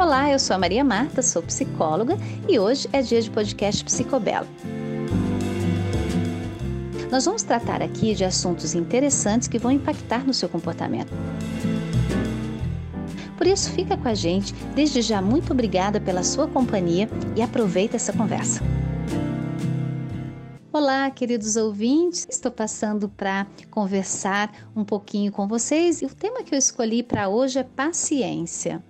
Olá, eu sou a Maria Marta, sou psicóloga e hoje é dia de podcast Psicobelo. Nós vamos tratar aqui de assuntos interessantes que vão impactar no seu comportamento. Por isso, fica com a gente. Desde já, muito obrigada pela sua companhia e aproveita essa conversa. Olá, queridos ouvintes. Estou passando para conversar um pouquinho com vocês e o tema que eu escolhi para hoje é paciência.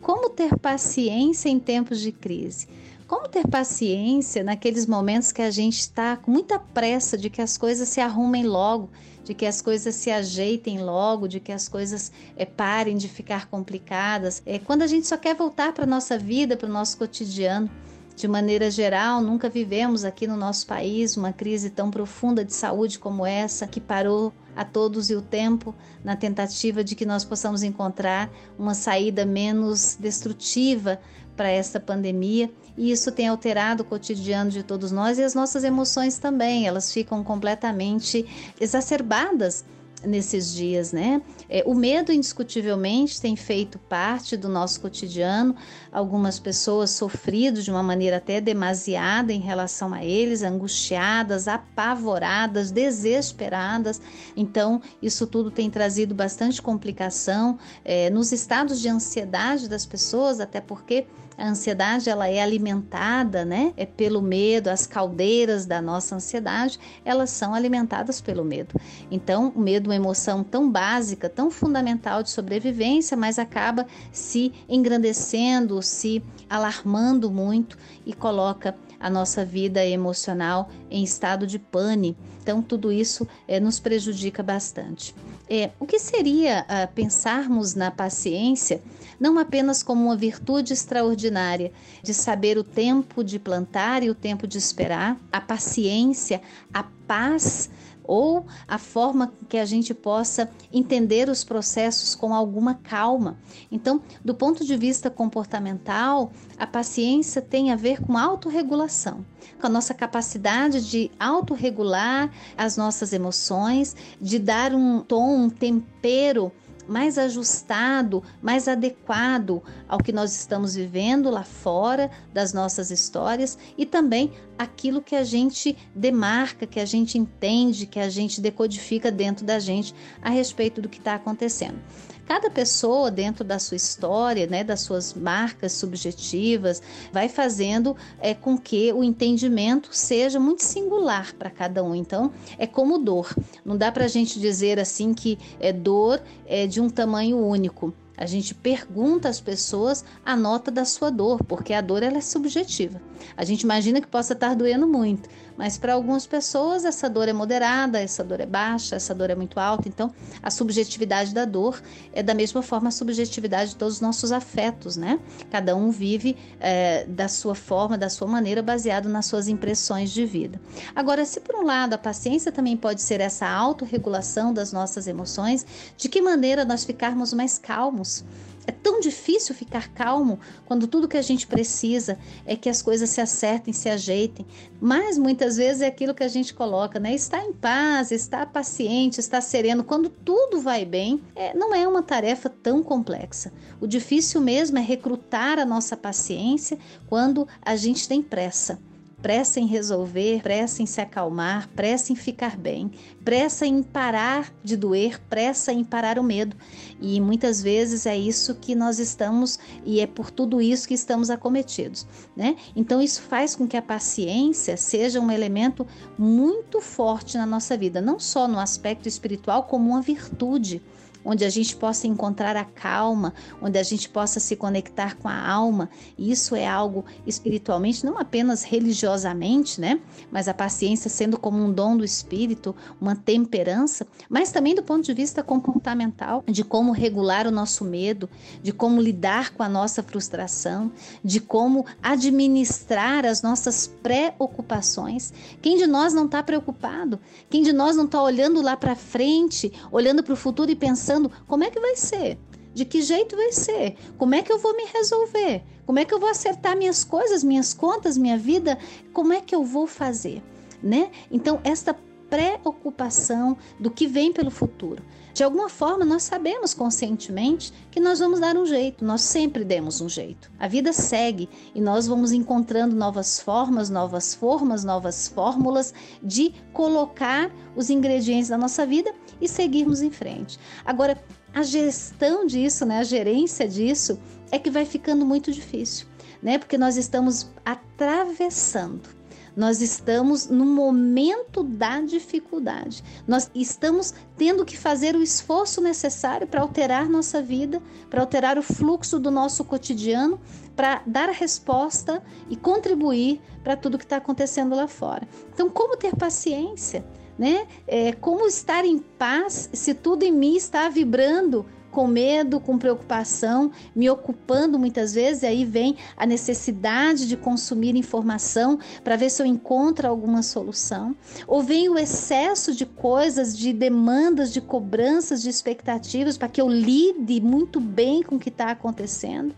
Como ter paciência em tempos de crise? Como ter paciência naqueles momentos que a gente está com muita pressa de que as coisas se arrumem logo, de que as coisas se ajeitem logo, de que as coisas é, parem de ficar complicadas? É quando a gente só quer voltar para nossa vida, para o nosso cotidiano. De maneira geral, nunca vivemos aqui no nosso país uma crise tão profunda de saúde como essa, que parou a todos e o tempo na tentativa de que nós possamos encontrar uma saída menos destrutiva para esta pandemia. E isso tem alterado o cotidiano de todos nós e as nossas emoções também, elas ficam completamente exacerbadas nesses dias, né? É, o medo, indiscutivelmente, tem feito parte do nosso cotidiano. Algumas pessoas sofrido de uma maneira até demasiada em relação a eles, angustiadas, apavoradas, desesperadas. Então, isso tudo tem trazido bastante complicação é, nos estados de ansiedade das pessoas, até porque a ansiedade ela é alimentada, né? É pelo medo, as caldeiras da nossa ansiedade, elas são alimentadas pelo medo. Então, o medo é uma emoção tão básica, tão fundamental de sobrevivência, mas acaba se engrandecendo, se alarmando muito e coloca a nossa vida emocional em estado de pane. Então, tudo isso é, nos prejudica bastante. É, o que seria uh, pensarmos na paciência não apenas como uma virtude extraordinária de saber o tempo de plantar e o tempo de esperar, a paciência, a paz ou a forma que a gente possa entender os processos com alguma calma. Então, do ponto de vista comportamental, a paciência tem a ver com autorregulação, com a nossa capacidade de autorregular as nossas emoções, de dar um tom, um tempero mais ajustado, mais adequado ao que nós estamos vivendo lá fora das nossas histórias e também aquilo que a gente demarca, que a gente entende, que a gente decodifica dentro da gente a respeito do que está acontecendo. Cada pessoa, dentro da sua história, né, das suas marcas subjetivas, vai fazendo é, com que o entendimento seja muito singular para cada um. Então, é como dor. Não dá para a gente dizer assim que é dor é de um tamanho único. A gente pergunta às pessoas a nota da sua dor, porque a dor ela é subjetiva. A gente imagina que possa estar doendo muito, mas para algumas pessoas essa dor é moderada, essa dor é baixa, essa dor é muito alta. Então, a subjetividade da dor é da mesma forma a subjetividade de todos os nossos afetos, né? Cada um vive é, da sua forma, da sua maneira, baseado nas suas impressões de vida. Agora, se por um lado a paciência também pode ser essa autorregulação das nossas emoções, de que maneira nós ficarmos mais calmos? É tão difícil ficar calmo quando tudo que a gente precisa é que as coisas se acertem, se ajeitem. Mas muitas vezes é aquilo que a gente coloca, né? Estar em paz, estar paciente, estar sereno. Quando tudo vai bem, é, não é uma tarefa tão complexa. O difícil mesmo é recrutar a nossa paciência quando a gente tem pressa pressa em resolver, pressa em se acalmar, pressa em ficar bem, pressa em parar de doer, pressa em parar o medo. E muitas vezes é isso que nós estamos e é por tudo isso que estamos acometidos, né? Então isso faz com que a paciência seja um elemento muito forte na nossa vida, não só no aspecto espiritual como uma virtude onde a gente possa encontrar a calma, onde a gente possa se conectar com a alma. E isso é algo espiritualmente, não apenas religiosamente, né? Mas a paciência sendo como um dom do espírito, uma temperança, mas também do ponto de vista comportamental, de como regular o nosso medo, de como lidar com a nossa frustração, de como administrar as nossas preocupações. Quem de nós não está preocupado? Quem de nós não está olhando lá para frente, olhando para o futuro e pensando como é que vai ser, de que jeito vai ser, como é que eu vou me resolver, como é que eu vou acertar minhas coisas, minhas contas, minha vida, como é que eu vou fazer, né? Então esta preocupação do que vem pelo futuro. De alguma forma, nós sabemos conscientemente que nós vamos dar um jeito, nós sempre demos um jeito. A vida segue e nós vamos encontrando novas formas, novas formas, novas fórmulas de colocar os ingredientes da nossa vida e seguirmos em frente. Agora, a gestão disso, né, a gerência disso, é que vai ficando muito difícil, né? Porque nós estamos atravessando nós estamos no momento da dificuldade. Nós estamos tendo que fazer o esforço necessário para alterar nossa vida, para alterar o fluxo do nosso cotidiano, para dar resposta e contribuir para tudo que está acontecendo lá fora. Então, como ter paciência? Né? É, como estar em paz se tudo em mim está vibrando com medo, com preocupação, me ocupando muitas vezes, e aí vem a necessidade de consumir informação para ver se eu encontro alguma solução, ou vem o excesso de coisas, de demandas, de cobranças, de expectativas para que eu lide muito bem com o que está acontecendo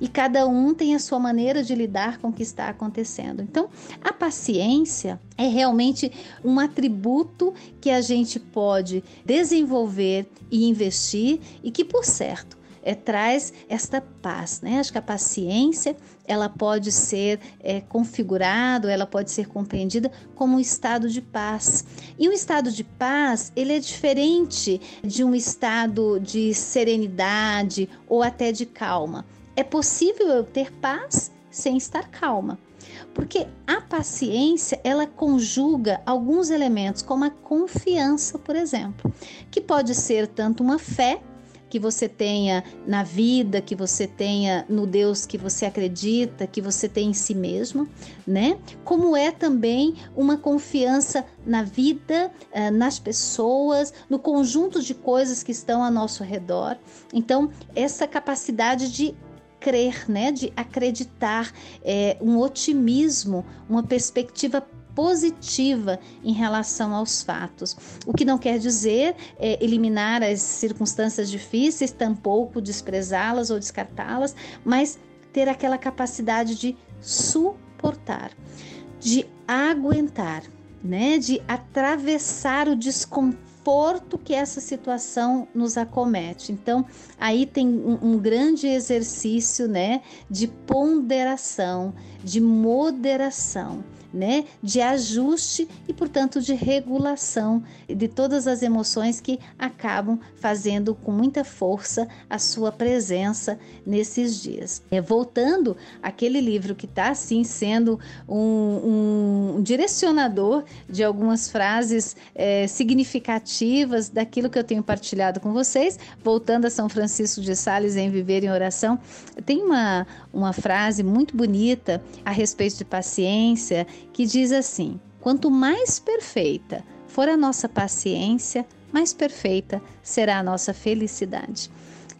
e cada um tem a sua maneira de lidar com o que está acontecendo. Então, a paciência é realmente um atributo que a gente pode desenvolver e investir e que, por certo, é, traz esta paz, né? Acho que a paciência ela pode ser é, configurado, ela pode ser compreendida como um estado de paz. E o estado de paz ele é diferente de um estado de serenidade ou até de calma. É possível eu ter paz sem estar calma. Porque a paciência, ela conjuga alguns elementos, como a confiança, por exemplo, que pode ser tanto uma fé que você tenha na vida, que você tenha no Deus que você acredita, que você tem em si mesmo, né? Como é também uma confiança na vida, eh, nas pessoas, no conjunto de coisas que estão ao nosso redor. Então, essa capacidade de crer, né, de acreditar, é, um otimismo, uma perspectiva positiva em relação aos fatos. O que não quer dizer é, eliminar as circunstâncias difíceis, tampouco desprezá-las ou descartá-las, mas ter aquela capacidade de suportar, de aguentar, né, de atravessar o desconforto conforto que essa situação nos acomete. Então, aí tem um, um grande exercício, né, de ponderação, de moderação né, de ajuste e, portanto, de regulação de todas as emoções que acabam fazendo com muita força a sua presença nesses dias. É, voltando aquele livro que está assim sendo um, um, direcionador de algumas frases é, significativas daquilo que eu tenho partilhado com vocês, voltando a São Francisco de Sales em Viver em Oração, tem uma, uma frase muito bonita a respeito de paciência que diz assim: quanto mais perfeita for a nossa paciência, mais perfeita será a nossa felicidade.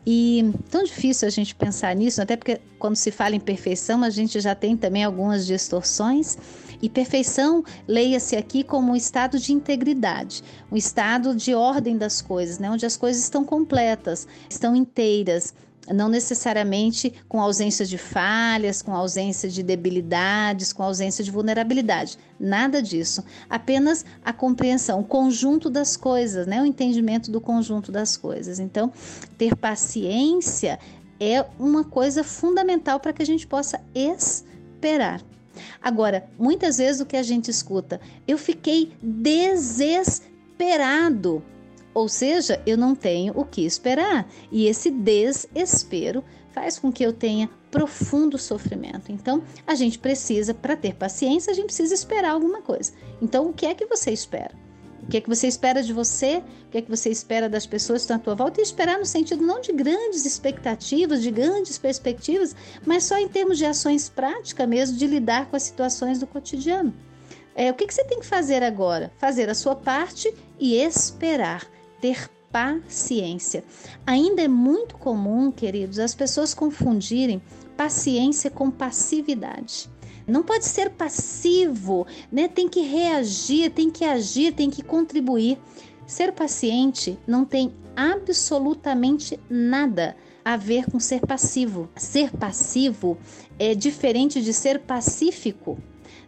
E tão difícil a gente pensar nisso, até porque quando se fala em perfeição, a gente já tem também algumas distorções. E perfeição, leia-se aqui como um estado de integridade, um estado de ordem das coisas, né? onde as coisas estão completas, estão inteiras, não necessariamente com ausência de falhas, com ausência de debilidades, com ausência de vulnerabilidade. Nada disso. Apenas a compreensão, o conjunto das coisas, né? o entendimento do conjunto das coisas. Então, ter paciência é uma coisa fundamental para que a gente possa esperar. Agora, muitas vezes o que a gente escuta, eu fiquei desesperado ou seja, eu não tenho o que esperar. E esse desespero faz com que eu tenha profundo sofrimento. Então, a gente precisa, para ter paciência, a gente precisa esperar alguma coisa. Então, o que é que você espera? O que é que você espera de você? O que é que você espera das pessoas que estão à tua volta? E esperar no sentido não de grandes expectativas, de grandes perspectivas, mas só em termos de ações práticas mesmo, de lidar com as situações do cotidiano. É, o que, que você tem que fazer agora? Fazer a sua parte e esperar ter paciência. Ainda é muito comum, queridos, as pessoas confundirem paciência com passividade. Não pode ser passivo, né? Tem que reagir, tem que agir, tem que contribuir. Ser paciente não tem absolutamente nada a ver com ser passivo. Ser passivo é diferente de ser pacífico.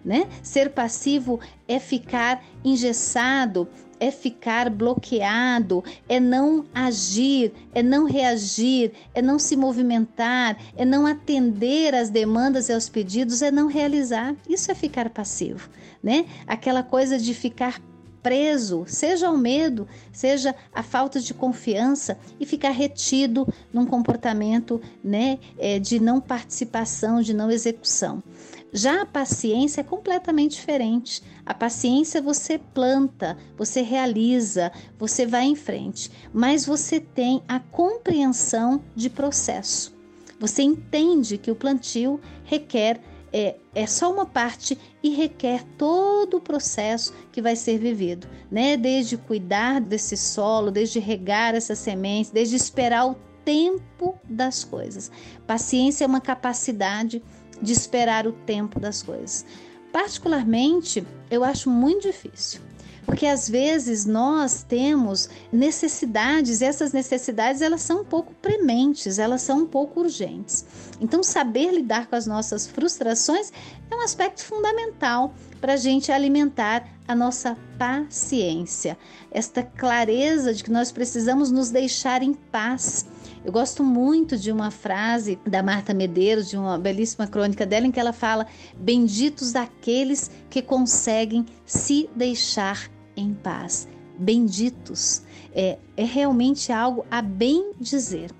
né? Ser passivo é ficar engessado, é ficar bloqueado, é não agir, é não reagir, é não se movimentar, é não atender às demandas e aos pedidos, é não realizar. Isso é ficar passivo, né? Aquela coisa de ficar preso, seja o medo, seja a falta de confiança e ficar retido num comportamento né, é, de não participação, de não execução. Já a paciência é completamente diferente. A paciência você planta, você realiza, você vai em frente, mas você tem a compreensão de processo. Você entende que o plantio requer é, é só uma parte e requer todo o processo que vai ser vivido, né? Desde cuidar desse solo, desde regar essas sementes, desde esperar o tempo das coisas. Paciência é uma capacidade de esperar o tempo das coisas. Particularmente, eu acho muito difícil porque às vezes nós temos necessidades e essas necessidades elas são um pouco prementes, elas são um pouco urgentes. Então saber lidar com as nossas frustrações é um aspecto fundamental para a gente alimentar a nossa paciência, esta clareza de que nós precisamos nos deixar em paz. Eu gosto muito de uma frase da Marta Medeiros, de uma belíssima crônica dela, em que ela fala: Benditos aqueles que conseguem se deixar em paz. Benditos. É, é realmente algo a bem dizer.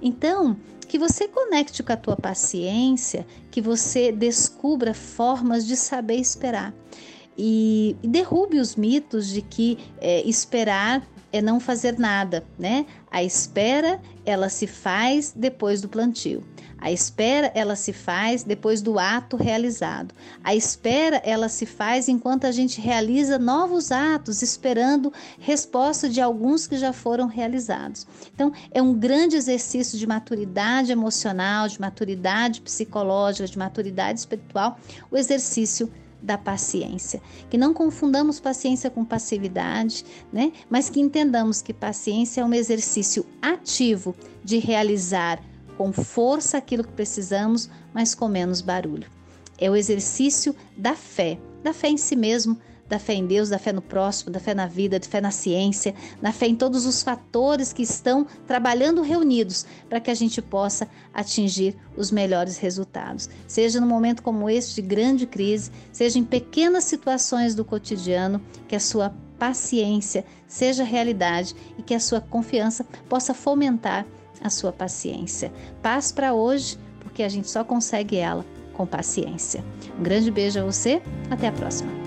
Então, que você conecte com a tua paciência, que você descubra formas de saber esperar. E, derrube os mitos de que é, esperar é não fazer nada, né? A espera, ela se faz depois do plantio. A espera, ela se faz depois do ato realizado. A espera, ela se faz enquanto a gente realiza novos atos, esperando resposta de alguns que já foram realizados. Então, é um grande exercício de maturidade emocional, de maturidade psicológica, de maturidade espiritual, o exercício da paciência. Que não confundamos paciência com passividade, né? Mas que entendamos que paciência é um exercício ativo de realizar com força aquilo que precisamos, mas com menos barulho. É o exercício da fé, da fé em si mesmo, da fé em Deus, da fé no próximo, da fé na vida, da fé na ciência, da fé em todos os fatores que estão trabalhando reunidos para que a gente possa atingir os melhores resultados. Seja num momento como este de grande crise, seja em pequenas situações do cotidiano, que a sua paciência seja realidade e que a sua confiança possa fomentar a sua paciência. Paz para hoje, porque a gente só consegue ela com paciência. Um grande beijo a você, até a próxima.